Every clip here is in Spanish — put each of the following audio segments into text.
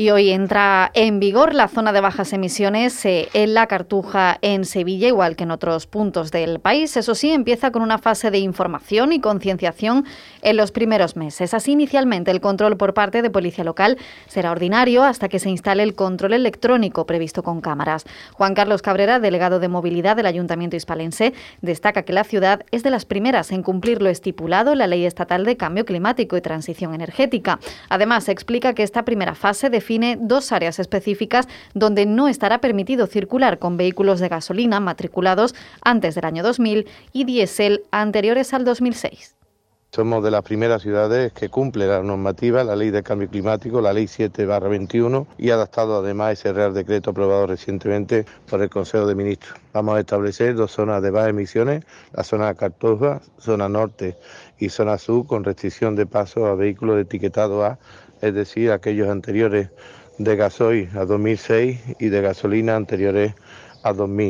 Y hoy entra en vigor la zona de bajas emisiones eh, en la Cartuja en Sevilla, igual que en otros puntos del país. Eso sí, empieza con una fase de información y concienciación en los primeros meses. Así, inicialmente, el control por parte de Policía Local será ordinario hasta que se instale el control electrónico previsto con cámaras. Juan Carlos Cabrera, delegado de movilidad del Ayuntamiento hispalense, destaca que la ciudad es de las primeras en cumplir lo estipulado en la Ley Estatal de Cambio Climático y Transición Energética. Además, explica que esta primera fase define define dos áreas específicas donde no estará permitido circular con vehículos de gasolina matriculados antes del año 2000 y diésel anteriores al 2006. Somos de las primeras ciudades que cumple la normativa, la ley de cambio climático, la ley 7-21 y adaptado además ese Real Decreto aprobado recientemente por el Consejo de Ministros. Vamos a establecer dos zonas de bajas emisiones, la zona Cartoja, zona norte y zona sur, con restricción de paso a vehículos de etiquetado A es decir, aquellos anteriores de gasoil a 2006 y de gasolina anteriores a 2000.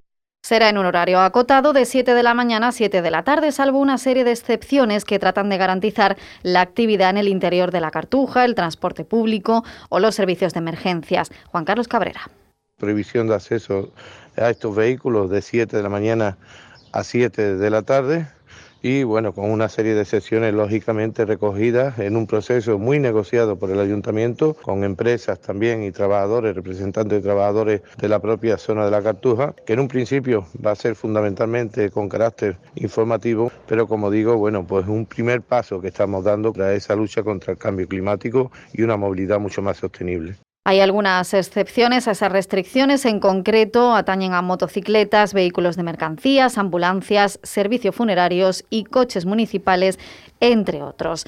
Será en un horario acotado de 7 de la mañana a 7 de la tarde, salvo una serie de excepciones que tratan de garantizar la actividad en el interior de la cartuja, el transporte público o los servicios de emergencias. Juan Carlos Cabrera. Prohibición de acceso a estos vehículos de 7 de la mañana a 7 de la tarde y bueno, con una serie de sesiones lógicamente recogidas en un proceso muy negociado por el ayuntamiento, con empresas también y trabajadores, representantes de trabajadores de la propia zona de la Cartuja, que en un principio va a ser fundamentalmente con carácter informativo, pero como digo, bueno, pues un primer paso que estamos dando para esa lucha contra el cambio climático y una movilidad mucho más sostenible. Hay algunas excepciones a esas restricciones, en concreto atañen a motocicletas, vehículos de mercancías, ambulancias, servicios funerarios y coches municipales, entre otros.